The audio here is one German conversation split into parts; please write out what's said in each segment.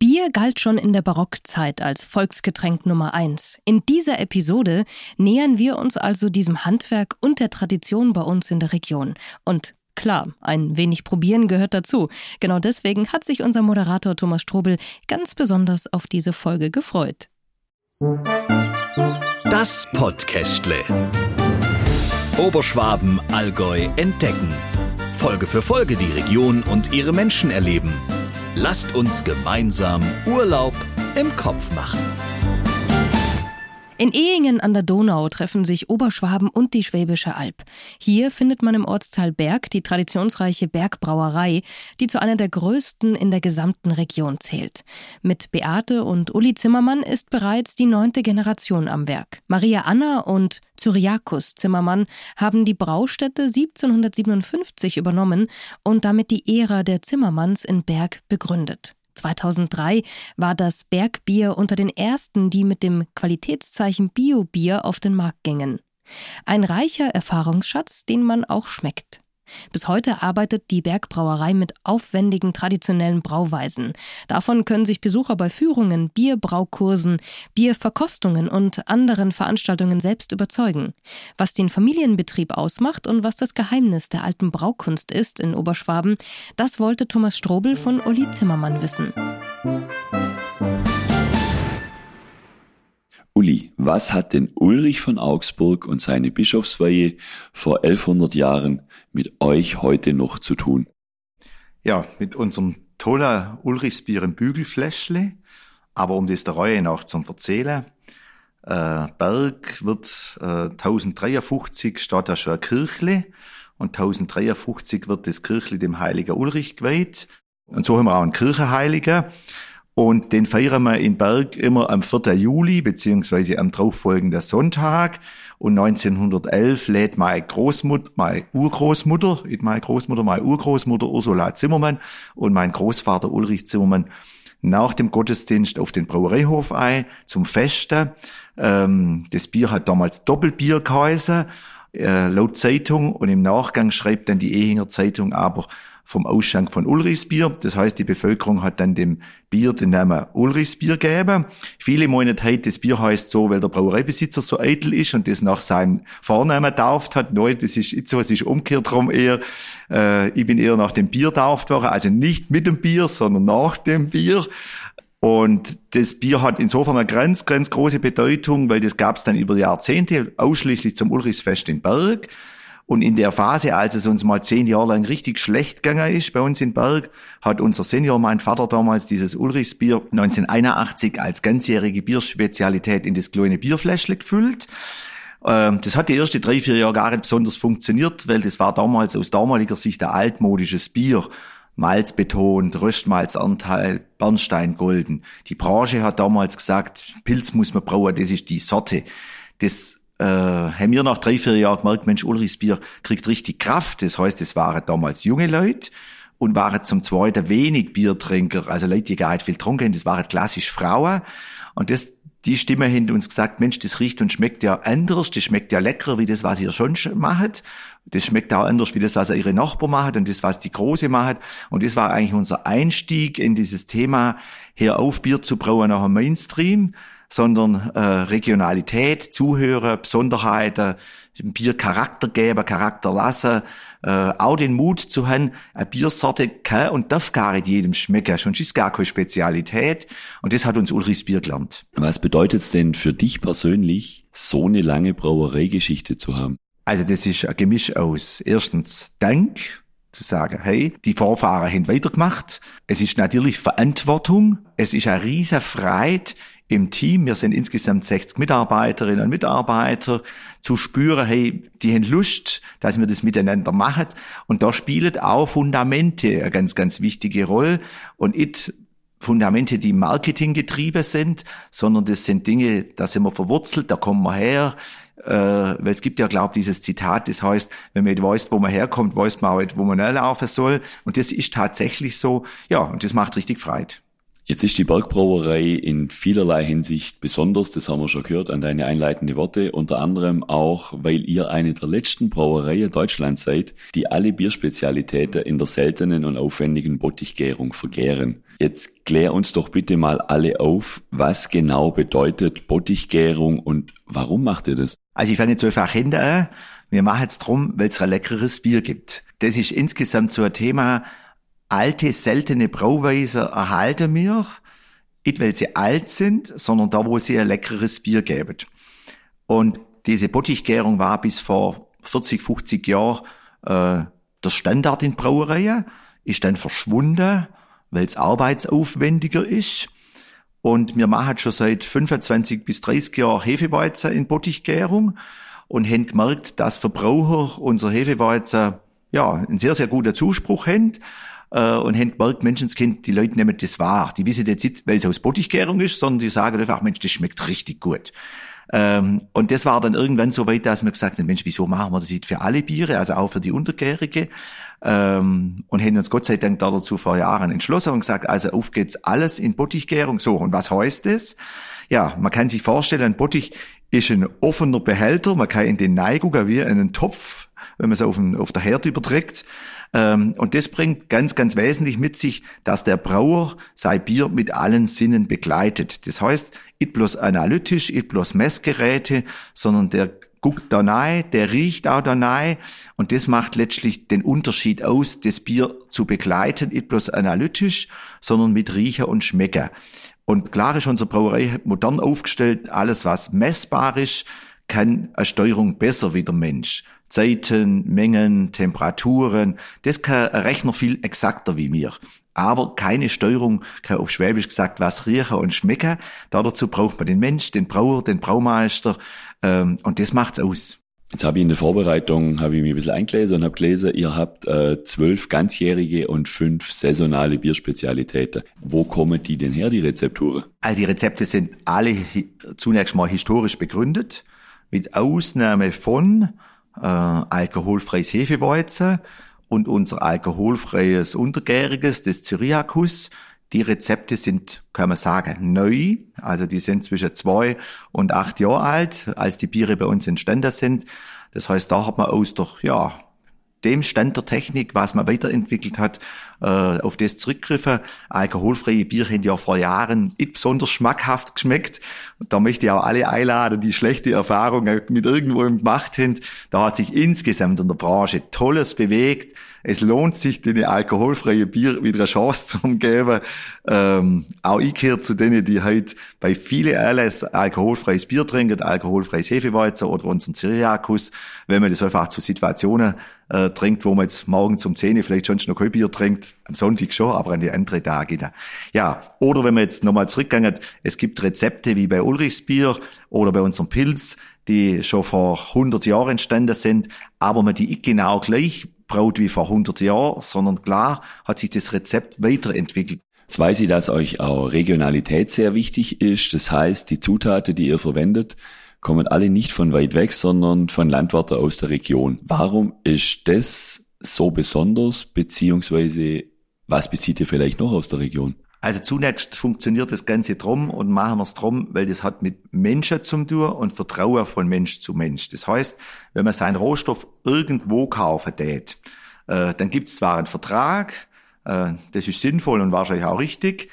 Bier galt schon in der Barockzeit als Volksgetränk Nummer eins. In dieser Episode nähern wir uns also diesem Handwerk und der Tradition bei uns in der Region. Und klar, ein wenig probieren gehört dazu. Genau deswegen hat sich unser Moderator Thomas Strobel ganz besonders auf diese Folge gefreut. Das Podcastle. Oberschwaben, Allgäu entdecken. Folge für Folge die Region und ihre Menschen erleben. Lasst uns gemeinsam Urlaub im Kopf machen. In Ehingen an der Donau treffen sich Oberschwaben und die Schwäbische Alb. Hier findet man im Ortsteil Berg die traditionsreiche Bergbrauerei, die zu einer der größten in der gesamten Region zählt. Mit Beate und Uli Zimmermann ist bereits die neunte Generation am Werk. Maria Anna und Cyriakus Zimmermann haben die Braustätte 1757 übernommen und damit die Ära der Zimmermanns in Berg begründet. 2003 war das Bergbier unter den ersten, die mit dem Qualitätszeichen Biobier auf den Markt gingen. Ein reicher Erfahrungsschatz, den man auch schmeckt. Bis heute arbeitet die Bergbrauerei mit aufwendigen traditionellen Brauweisen. Davon können sich Besucher bei Führungen, Bierbraukursen, Bierverkostungen und anderen Veranstaltungen selbst überzeugen. Was den Familienbetrieb ausmacht und was das Geheimnis der alten Braukunst ist in Oberschwaben, das wollte Thomas Strobel von Uli Zimmermann wissen. Uli, was hat denn Ulrich von Augsburg und seine Bischofsweihe vor 1100 Jahren mit euch heute noch zu tun? Ja, mit unserem tollen Ulrichsbier im Bügelfläschle. Aber um das der Reihe nach zu erzählen, äh, Berg wird äh, 1053 steht da schon ein Kirchle und 1053 wird das Kirchle dem Heiligen Ulrich geweiht. Und so haben wir auch einen Kirchenheiligen. Und den feiern wir in Berg immer am 4. Juli, beziehungsweise am darauffolgenden Sonntag. Und 1911 lädt meine Großmutter, meine Urgroßmutter, meine Großmutter, meine Urgroßmutter Ursula Zimmermann und mein Großvater Ulrich Zimmermann nach dem Gottesdienst auf den Brauereihof ein zum Festen. Ähm, das Bier hat damals Doppelbier geheißen, äh, laut Zeitung. Und im Nachgang schreibt dann die Ehinger Zeitung aber, vom Ausschank von Ulrichsbier. Das heißt, die Bevölkerung hat dann dem Bier den Namen Ulrichsbier gegeben. Viele meinen heute, das Bier heißt so, weil der Brauereibesitzer so eitel ist und das nach seinem Vornamen tauft hat. Nein, das ist nicht so, es ist umgekehrt drum eher. Äh, ich bin eher nach dem Bier tauft worden, also nicht mit dem Bier, sondern nach dem Bier. Und das Bier hat insofern eine ganz, ganz große Bedeutung, weil das gab es dann über Jahrzehnte ausschließlich zum Ulrichsfest in Berg. Und in der Phase, als es uns mal zehn Jahre lang richtig schlecht gegangen ist bei uns in Berg, hat unser Senior, mein Vater damals, dieses Ulrichsbier 1981 als ganzjährige Bierspezialität in das kleine Bierfläschle gefüllt. Ähm, das hat die ersten drei, vier Jahre gar nicht besonders funktioniert, weil das war damals aus damaliger Sicht ein altmodisches Bier. Malz betont, Röstmalzanteil, Bernstein golden. Die Branche hat damals gesagt, Pilz muss man brauen, das ist die Sorte. Das äh, haben wir nach drei, vier Jahren gemerkt, Mensch, Ulrichs Bier kriegt richtig Kraft. Das heißt, es waren damals junge Leute und waren zum Zweiten wenig Biertrinker, also Leute, die gar nicht viel haben, das waren klassisch Frauen. Und das, die Stimme haben uns gesagt, Mensch, das riecht und schmeckt ja anders, das schmeckt ja leckerer, wie das, was ihr schon macht. Das schmeckt auch anders, wie das, was ihre Nachbarn machen und das, was die Große macht. Und das war eigentlich unser Einstieg in dieses Thema, hier auf Bier zu brauen nach dem Mainstream sondern äh, Regionalität, Zuhören, Besonderheiten, Bier Charakter geben, Charakter lassen, äh, auch den Mut zu haben, eine Biersorte kann und darf gar nicht jedem schmecken, schon ist gar keine Spezialität und das hat uns Ulrichs Bier gelernt. Was bedeutet es denn für dich persönlich, so eine lange Brauereigeschichte zu haben? Also das ist ein Gemisch aus erstens Dank, zu sagen, hey, die Vorfahren haben weitergemacht. Es ist natürlich Verantwortung. Es ist eine riesen Freude, im Team, wir sind insgesamt 60 Mitarbeiterinnen und Mitarbeiter, zu spüren, hey, die haben Lust, dass wir das miteinander machen. Und da spielen auch Fundamente eine ganz, ganz wichtige Rolle. Und it Fundamente, die Marketing getrieben sind, sondern das sind Dinge, da sind wir verwurzelt, da kommen wir her, äh, weil es gibt ja, glaube dieses Zitat, das heißt, wenn man nicht weiß, wo man herkommt, weiß man auch nicht, wo man laufen soll. Und das ist tatsächlich so, ja, und das macht richtig Freude. Jetzt ist die Bergbrauerei in vielerlei Hinsicht besonders, das haben wir schon gehört an deine einleitende Worte, unter anderem auch, weil ihr eine der letzten Brauereien Deutschlands seid, die alle Bierspezialitäten in der seltenen und aufwendigen Bottichgärung vergären. Jetzt klär uns doch bitte mal alle auf, was genau bedeutet Bottichgärung und warum macht ihr das? Also ich fange jetzt einfach hinter an. Wir machen es drum, weil es ein leckeres Bier gibt. Das ist insgesamt so ein Thema. Alte, seltene Brauweise erhalten wir. Nicht, weil sie alt sind, sondern da, wo sie ein leckeres Bier geben. Und diese Bottichgärung war bis vor 40, 50 Jahren äh, der Standard in Brauereien, ist dann verschwunden weil es arbeitsaufwendiger ist. Und wir machen schon seit 25 bis 30 Jahren Hefeweizen in Bottichgärung und haben gemerkt, dass Verbraucher unser Hefeweizen ja einen sehr, sehr guten Zuspruch haben äh, und haben gemerkt, Menschenskind, die Leute nehmen das wahr. Die wissen jetzt nicht, weil es aus Bottichgärung ist, sondern die sagen einfach, Mensch, das schmeckt richtig gut. Ähm, und das war dann irgendwann so weit, dass wir gesagt haben, Mensch, wieso machen wir das nicht für alle Biere, also auch für die Untergärige? Ähm, und haben uns Gott sei Dank dazu vor Jahren entschlossen und gesagt, also auf geht's alles in Bottichgärung. So, und was heißt das? Ja, man kann sich vorstellen, ein Bottich ist ein offener Behälter, man kann in den Neigungen wie einen Topf, wenn man es auf, den, auf der Herd überträgt. Ähm, und das bringt ganz, ganz wesentlich mit sich, dass der Brauer sein Bier mit allen Sinnen begleitet. Das heißt, nicht bloß analytisch, nicht bloß Messgeräte, sondern der guckt da nahe, der riecht auch da nahe und das macht letztlich den Unterschied aus, das Bier zu begleiten, nicht bloß analytisch, sondern mit Riecher und Schmecker. Und klar ist unsere Brauerei modern aufgestellt, alles was messbar ist, kann eine Steuerung besser wie der Mensch. Zeiten, Mengen, Temperaturen, das kann ein Rechner viel exakter wie mir. Aber keine Steuerung kann auf Schwäbisch gesagt was riechen und schmecken. Dazu braucht man den Mensch, den Brauer, den Braumeister ähm, und das macht's aus. Jetzt habe ich in der Vorbereitung, habe ich mich ein bisschen eingelesen und habe gelesen, ihr habt äh, zwölf ganzjährige und fünf saisonale Bierspezialitäten. Wo kommen die denn her, die Rezepturen? Also die Rezepte sind alle zunächst mal historisch begründet, mit Ausnahme von äh, alkoholfreies Hefeweizen und unser alkoholfreies Untergäriges, das Cyriakus. Die Rezepte sind, kann man sagen, neu. Also die sind zwischen zwei und acht Jahre alt, als die Biere bei uns entstanden sind. Das heißt, da hat man aus der, ja, dem Stand der Technik, was man weiterentwickelt hat, äh, auf das zurückgriffen. Alkoholfreie Bier haben ja vor Jahren nicht besonders schmackhaft geschmeckt. Da möchte ich auch alle einladen, die schlechte Erfahrungen mit irgendwo gemacht haben. Da hat sich insgesamt in der Branche Tolles bewegt. Es lohnt sich, den alkoholfreien Bier wieder eine Chance zu geben. Ähm, auch ich gehöre zu denen, die halt bei vielen Anlässen alkoholfreies Bier trinken, alkoholfreies Hefeweizen oder unseren Cyriakus, wenn man das einfach zu Situationen äh, trinkt, wo man jetzt morgen zum Zähne vielleicht schon noch kein Bier trinkt, am Sonntag schon, aber an die anderen Tage da. Ja, oder wenn man jetzt nochmal zurückgegangen, es gibt Rezepte wie bei Ulrichs Bier oder bei unserem Pilz, die schon vor 100 Jahren entstanden sind, aber man die genau gleich braut wie vor 100 Jahren, sondern klar hat sich das Rezept weiterentwickelt. Jetzt weiß ich, dass euch auch Regionalität sehr wichtig ist. Das heißt, die Zutaten, die ihr verwendet, kommen alle nicht von weit weg, sondern von Landwirten aus der Region. Warum ist das so besonders, beziehungsweise was bezieht ihr vielleicht noch aus der Region? Also zunächst funktioniert das Ganze drum und machen wir es drum, weil das hat mit Menschen zu tun und Vertrauen von Mensch zu Mensch. Das heißt, wenn man seinen Rohstoff irgendwo kaufen tät, äh, dann gibt es zwar einen Vertrag, äh, das ist sinnvoll und wahrscheinlich auch richtig,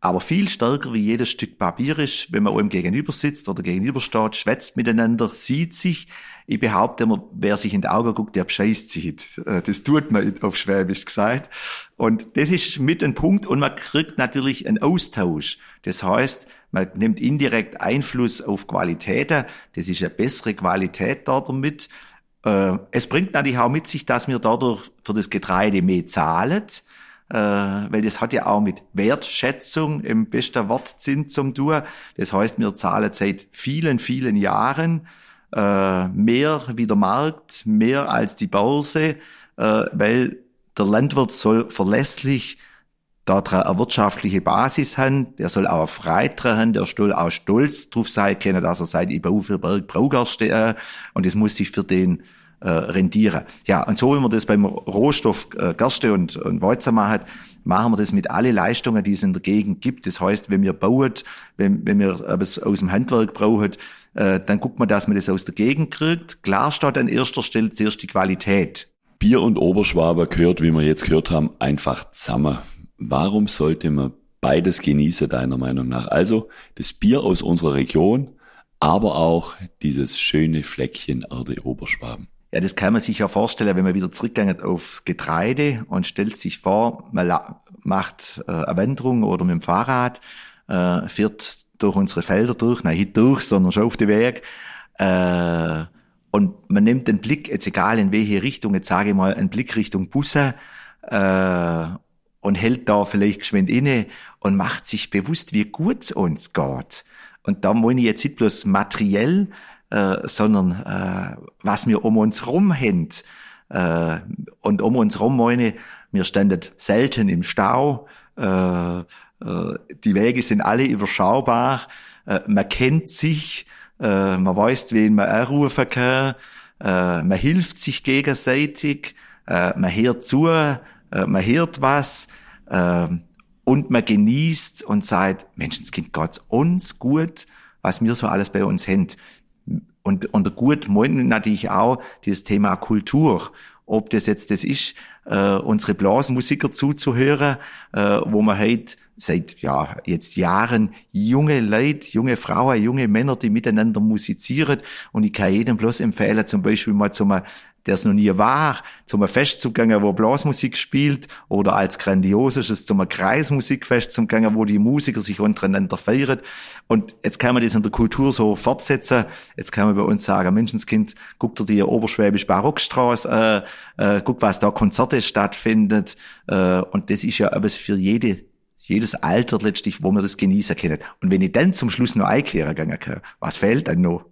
aber viel stärker wie jedes Stück Papier ist, wenn man einem gegenüber sitzt oder gegenübersteht, schwätzt miteinander, sieht sich. Ich behaupte immer, wer sich in die Augen guckt, der bescheißt sich. Äh, das tut man auf Schwäbisch gesagt. Und das ist mit ein Punkt und man kriegt natürlich einen Austausch. Das heißt, man nimmt indirekt Einfluss auf Qualitäten. Das ist eine bessere Qualität da damit. Äh, es bringt natürlich auch mit sich, dass wir dadurch für das Getreide mehr zahlen äh, weil das hat ja auch mit Wertschätzung im besten Wortsinn zum tun. Das heißt, wir zahlen seit vielen, vielen Jahren äh, mehr wie der Markt, mehr als die Börse, äh, weil der Landwirt soll verlässlich da eine wirtschaftliche Basis haben, der soll auch Freude haben, der soll auch stolz drauf sein können, dass er seit über für Berg Braugerste, und das muss sich für den äh, rentieren. Ja, und so wie man das beim Rohstoff äh, Gerste und, und Weizen macht, machen wir das mit alle Leistungen, die es in der Gegend gibt. Das heißt, wenn wir bauen, wenn, wenn wir etwas aus dem Handwerk brauchen, äh, dann guckt man, dass man das aus der Gegend kriegt. Klar steht an erster Stelle zuerst die Qualität. Bier und Oberschwaber gehört, wie wir jetzt gehört haben, einfach zusammen. Warum sollte man beides genieße, deiner Meinung nach? Also das Bier aus unserer Region, aber auch dieses schöne Fleckchen Erde Oberschwaben. Ja, das kann man sich ja vorstellen, wenn man wieder zurückgeht auf Getreide und stellt sich vor, man macht äh, eine Wanderung oder mit dem Fahrrad, äh, fährt durch unsere Felder durch, nicht durch, sondern schon auf den Weg. Äh, und man nimmt den Blick, jetzt egal in welche Richtung, jetzt sage ich mal, einen Blick Richtung Busse äh, und hält da vielleicht geschwind inne und macht sich bewusst, wie gut es uns geht. Und da meine ich jetzt nicht bloß materiell, äh, sondern äh, was wir um uns rum haben. Äh, und um uns rum meine, wir standen selten im Stau, äh, die Wege sind alle überschaubar, äh, man kennt sich, äh, man weiß, wen man anrufen kann, äh, man hilft sich gegenseitig, äh, man hört zu, äh, man hört was äh, und man genießt und sagt, Menschenskind, Gott uns gut, was wir so alles bei uns haben. Und unter gut meinen natürlich auch dieses Thema Kultur. Ob das jetzt das ist, äh, unsere Blasmusiker zuzuhören, äh, wo man halt seit ja jetzt Jahren junge Leute, junge Frauen, junge Männer, die miteinander musizieren. Und ich kann jedem bloß empfehlen, zum Beispiel mal zum der es noch nie war, zum gehen, wo Blasmusik spielt, oder als grandioses zum Kreismusikfest zu gehen, wo die Musiker sich untereinander feiern. Und jetzt kann man das in der Kultur so fortsetzen. Jetzt kann man bei uns sagen, Menschenskind, guck dir die Oberschwäbisch Barockstraße, äh, äh, guck, was da Konzerte stattfindet. Äh, und das ist ja etwas für jede jedes Alter letztlich, wo man das genießen können. Und wenn ich dann zum Schluss noch einkehren gegangen kann, was fehlt dann noch?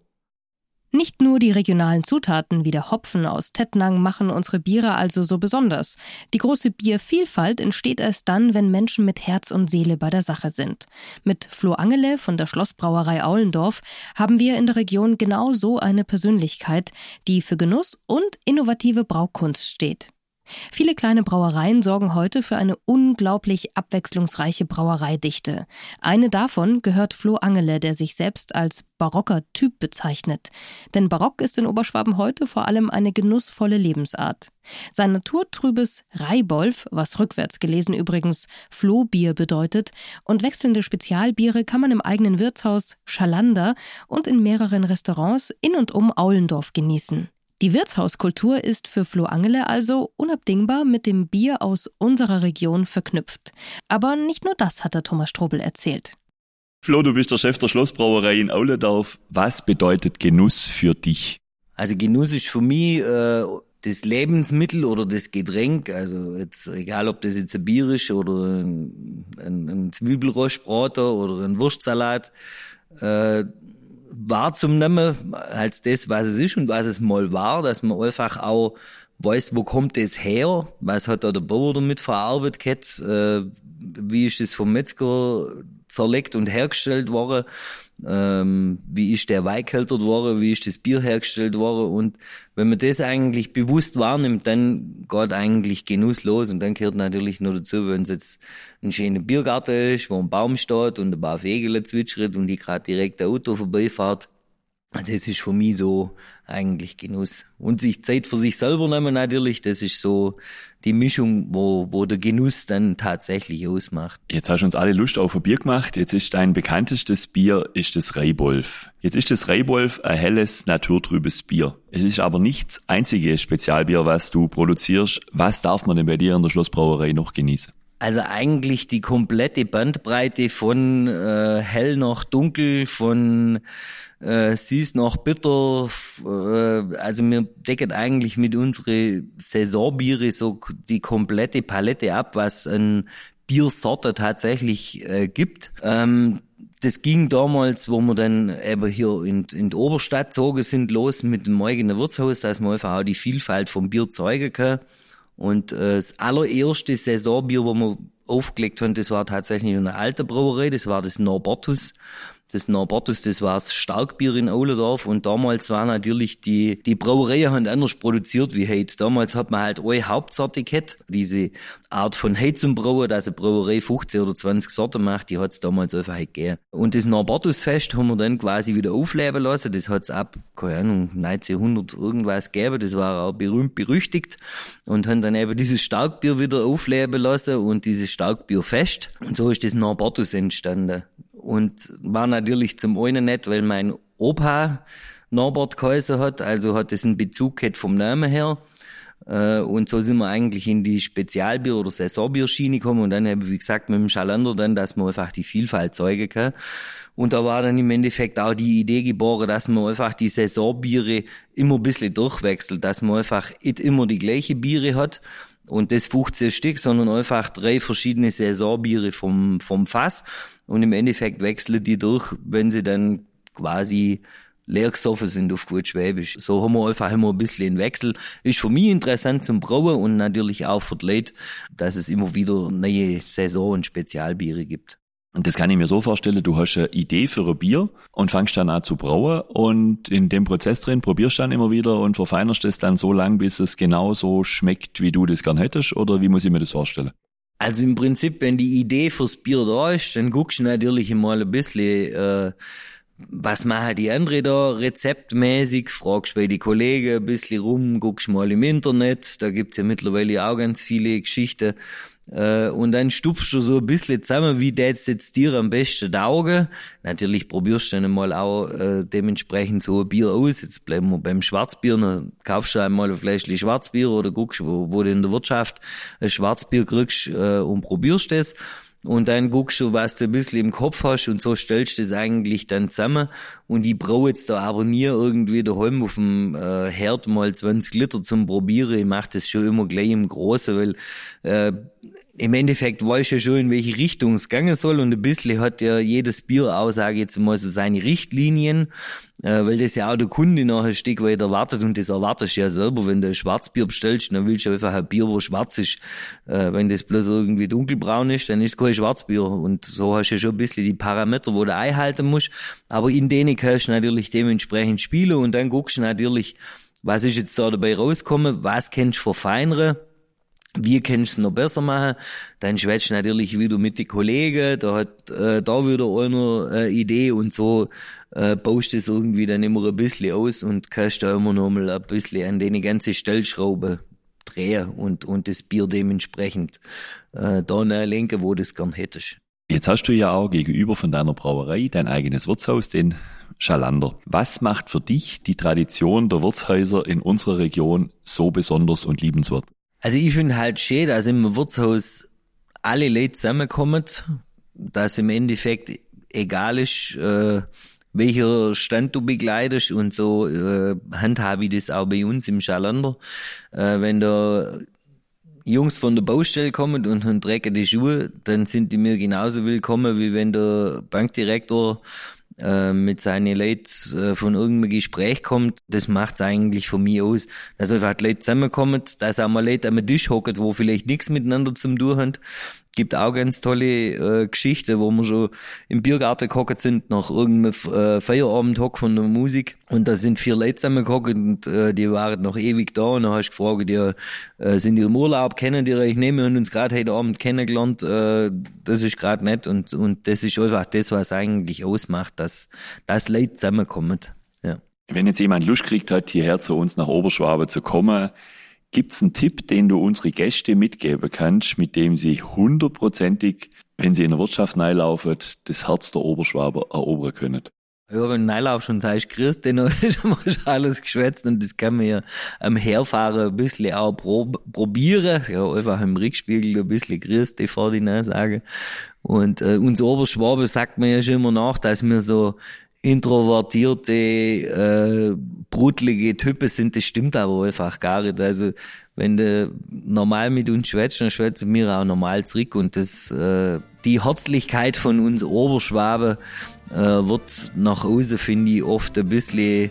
Nicht nur die regionalen Zutaten wie der Hopfen aus Tettnang machen unsere Biere also so besonders. Die große Biervielfalt entsteht erst dann, wenn Menschen mit Herz und Seele bei der Sache sind. Mit Flo Angele von der Schlossbrauerei Aulendorf haben wir in der Region genau so eine Persönlichkeit, die für Genuss und innovative Braukunst steht. Viele kleine Brauereien sorgen heute für eine unglaublich abwechslungsreiche Brauereidichte. Eine davon gehört Flo Angele, der sich selbst als barocker Typ bezeichnet. Denn Barock ist in Oberschwaben heute vor allem eine genussvolle Lebensart. Sein naturtrübes Reibolf, was rückwärts gelesen übrigens Flohbier bedeutet, und wechselnde Spezialbiere kann man im eigenen Wirtshaus Schalander und in mehreren Restaurants in und um Aulendorf genießen. Die Wirtshauskultur ist für Flo Angele also unabdingbar mit dem Bier aus unserer Region verknüpft. Aber nicht nur das hat der Thomas Strobel erzählt. Flo, du bist der Chef der Schlossbrauerei in Aulendorf. Was bedeutet Genuss für dich? Also Genuss ist für mich äh, das Lebensmittel oder das Getränk, also jetzt egal ob das jetzt ein Bier ist oder ein, ein, ein Zwiebelrostbrater oder ein Wurstsalat, äh, wahrzunehmen als das, was es ist und was es mal war, dass man einfach auch weiß, wo kommt das her, was hat da der Bauer damit verarbeitet äh, wie ist das vom Metzger zerlegt und hergestellt worden, ähm, wie ist der Wein gekeltert worden, wie ist das Bier hergestellt worden? Und wenn man das eigentlich bewusst wahrnimmt, dann geht eigentlich Genuss los. Und dann gehört natürlich nur dazu, wenn es jetzt ein schöner Biergarten ist, wo ein Baum steht und ein paar Vögel zwitschert und die gerade direkt ein Auto vorbeifahrt, also es ist für mich so eigentlich Genuss. Und sich Zeit für sich selber nehmen natürlich, das ist so die Mischung, wo, wo der Genuss dann tatsächlich ausmacht. Jetzt hast du uns alle Lust auf ein Bier gemacht. Jetzt ist dein bekanntestes Bier ist das Reibolf. Jetzt ist das Reibolf ein helles, naturtrübes Bier. Es ist aber nicht das einzige Spezialbier, was du produzierst. Was darf man denn bei dir in der Schlossbrauerei noch genießen? Also eigentlich die komplette Bandbreite von äh, hell nach dunkel, von äh, süß nach bitter. Äh, also wir decken eigentlich mit unsere Saisonbiere so die komplette Palette ab, was an Biersorte tatsächlich äh, gibt. Ähm, das ging damals, wo wir dann eben hier in, in die Oberstadt zogen sind, los mit dem eigenen Wirtshaus, dass man einfach auch die Vielfalt vom Bier zeigen kann. Und äh, das allererste Saisonbier, wo wir aufgelegt haben, das war tatsächlich eine alte Brauerei, das war das Norbertus. Das Norbertus, das war das Starkbier in Aulendorf und damals war natürlich die, die Brauerei halt anders produziert wie heute. Damals hat man halt eine Hauptsorte gehabt, diese Art von Brauen, dass eine Brauerei 15 oder 20 Sorten macht, die hat es damals einfach halt gegeben. Und das Norbertusfest haben wir dann quasi wieder aufleben lassen. Das hat es ab, keine Ahnung, 1900 irgendwas gegeben. Das war auch berühmt berüchtigt und haben dann eben dieses Starkbier wieder aufleben lassen und dieses Starkbierfest. Und so ist das Norbertus entstanden. Und war natürlich zum einen nicht, weil mein Opa Norbert geheißen hat, also hat es einen Bezug gehabt vom Namen her. Äh, und so sind wir eigentlich in die Spezialbier- oder Saisonbierschiene gekommen und dann habe ich, wie gesagt, mit dem Schalander dann, dass man einfach die Vielfalt zeugen kann. Und da war dann im Endeffekt auch die Idee geboren, dass man einfach die Saisonbiere immer ein bisschen durchwechselt, dass man einfach nicht immer die gleiche Biere hat, und das 15 Stück, sondern einfach drei verschiedene Saisonbiere vom, vom Fass. Und im Endeffekt wechseln die durch, wenn sie dann quasi leer gesoffen sind auf gut Schwäbisch. So haben wir einfach immer ein bisschen einen Wechsel. Ist für mich interessant zum Brauen und natürlich auch für die Leute, dass es immer wieder neue Saison- und Spezialbiere gibt. Und das kann ich mir so vorstellen, du hast eine Idee für ein Bier und fangst dann an zu brauen. Und in dem Prozess drin probierst dann immer wieder und verfeinerst es dann so lang, bis es genauso schmeckt, wie du das gern hättest? Oder wie muss ich mir das vorstellen? Also im Prinzip, wenn die Idee fürs Bier da ist, dann guckst du natürlich mal ein bisschen, äh, was machen die anderen da rezeptmäßig, fragst bei die Kollegen ein bisschen rum, guckst mal im Internet, da gibt's ja mittlerweile auch ganz viele Geschichten äh, und dann stupfst du so ein bisschen zusammen, wie das jetzt dir am besten taugen. Natürlich probierst du dann mal auch äh, dementsprechend so ein Bier aus. Jetzt bleiben wir beim Schwarzbier, dann kaufst du einmal ein Fläschchen Schwarzbier oder guckst, wo, wo du in der Wirtschaft ein Schwarzbier kriegst äh, und probierst das. Und dann guckst du, was du ein bisschen im Kopf hast und so stellst du das eigentlich dann zusammen. Und ich brauche jetzt da aber nie irgendwie daheim auf dem äh, Herd mal 20 Liter zum Probieren. Ich mache das schon immer gleich im Großen, weil äh, im Endeffekt weiß ja schon, in welche Richtung es gehen soll und ein bisschen hat ja jedes Bier auch, sage ich jetzt mal, so seine Richtlinien, äh, weil das ja auch der Kunde noch ein Stück weit erwartet und das erwartest du ja selber, wenn du ein Schwarzbier bestellst, dann willst du einfach ein Bier, wo schwarz ist. Äh, wenn das bloß irgendwie dunkelbraun ist, dann ist es kein Schwarzbier. Und so hast du ja schon ein bisschen die Parameter, wo du einhalten musst, aber in denen kannst du natürlich dementsprechend spielen und dann guckst du natürlich, was ist jetzt da dabei rausgekommen, was kennst du verfeinern, wie kannst du es noch besser machen? Dann schwätzt natürlich wieder mit den Kollegen, da hat äh, da wieder einer eine Idee und so äh, baust es irgendwie dann immer ein bisschen aus und kannst da immer noch mal ein bisschen an deine ganze Stellschraube drehen und, und das Bier dementsprechend äh, da lenken, wo du es gern hättest. Jetzt hast du ja auch gegenüber von deiner Brauerei dein eigenes Wirtshaus, den Schalander. Was macht für dich die Tradition der Wirtshäuser in unserer Region so besonders und liebenswert? Also ich finde halt schön, dass im Wirtshaus alle Leute zusammenkommen, dass im Endeffekt egal ist, äh, welcher Stand du begleitest und so äh, handhabe ich das auch bei uns im Schalander. Äh, wenn da Jungs von der Baustelle kommen und haben dreckige Schuhe, dann sind die mir genauso willkommen, wie wenn der Bankdirektor äh, mit seinen Leuten äh, von irgendeinem Gespräch kommt, das macht's eigentlich von mir aus. Dass einfach Leute zusammenkommen, dass auch mal Leute am Tisch hocken, wo vielleicht nichts miteinander zum tun haben, gibt auch ganz tolle äh, Geschichten, wo wir schon im Biergarten gehockt sind, nach irgendeinem äh, Feierabend von der Musik. Und da sind vier Leute zusammengehockt und äh, die waren noch ewig da. Und dann hast du gefragt, die, äh, sind die im Urlaub, kennen die euch nicht? Wir haben uns gerade heute Abend kennengelernt. Äh, das ist gerade nett. Und, und das ist einfach das, was eigentlich ausmacht, dass, dass Leute zusammenkommen. Ja. Wenn jetzt jemand Lust kriegt hat, hierher zu uns nach Oberschwabe zu kommen, Gibt's einen Tipp, den du unsere Gäste mitgeben kannst, mit dem sie hundertprozentig, wenn sie in der Wirtschaft reinlaufen, das Herz der Oberschwaber erobern können? Ja, wenn du Neilauf schon sagst, Chris, dann hast du alles geschwätzt und das kann man ja am Herfahren ein bisschen auch prob probieren. Ja, einfach im Rückspiegel ein bisschen Chris, die vor die sagen. Und äh, uns Oberschwabe sagt man ja schon immer nach, dass wir so introvertierte, äh, brutlige Typen sind, das stimmt aber einfach gar nicht. Also wenn du normal mit uns schwätzt, dann schwätzt du mir auch normal zurück und das, äh, die Herzlichkeit von uns Oberschwaben äh, wird nach außen, finde ich, oft ein bisschen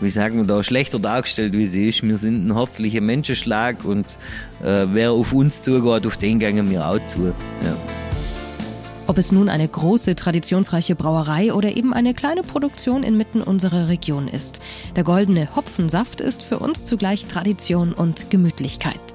wie sagen wir da, schlechter dargestellt, wie sie ist. Wir sind ein herzlicher Menschenschlag und äh, wer auf uns zugeht, auf den gehen wir auch zu. Ja. Ob es nun eine große, traditionsreiche Brauerei oder eben eine kleine Produktion inmitten unserer Region ist. Der goldene Hopfensaft ist für uns zugleich Tradition und Gemütlichkeit.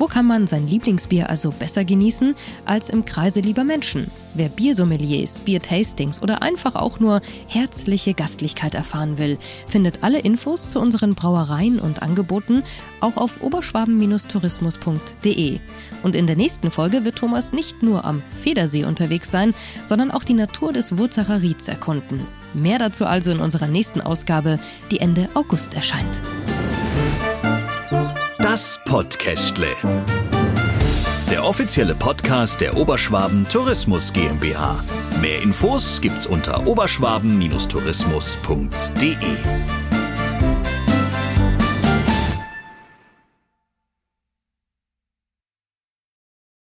Wo kann man sein Lieblingsbier also besser genießen als im Kreise lieber Menschen? Wer Biersommeliers, Biertastings oder einfach auch nur herzliche Gastlichkeit erfahren will, findet alle Infos zu unseren Brauereien und Angeboten auch auf oberschwaben-tourismus.de. Und in der nächsten Folge wird Thomas nicht nur am Federsee unterwegs sein, sondern auch die Natur des Wurzacher Rieds erkunden. Mehr dazu also in unserer nächsten Ausgabe, die Ende August erscheint. Das Podcastle. Der offizielle Podcast der Oberschwaben Tourismus GmbH. Mehr Infos gibt's unter oberschwaben-tourismus.de.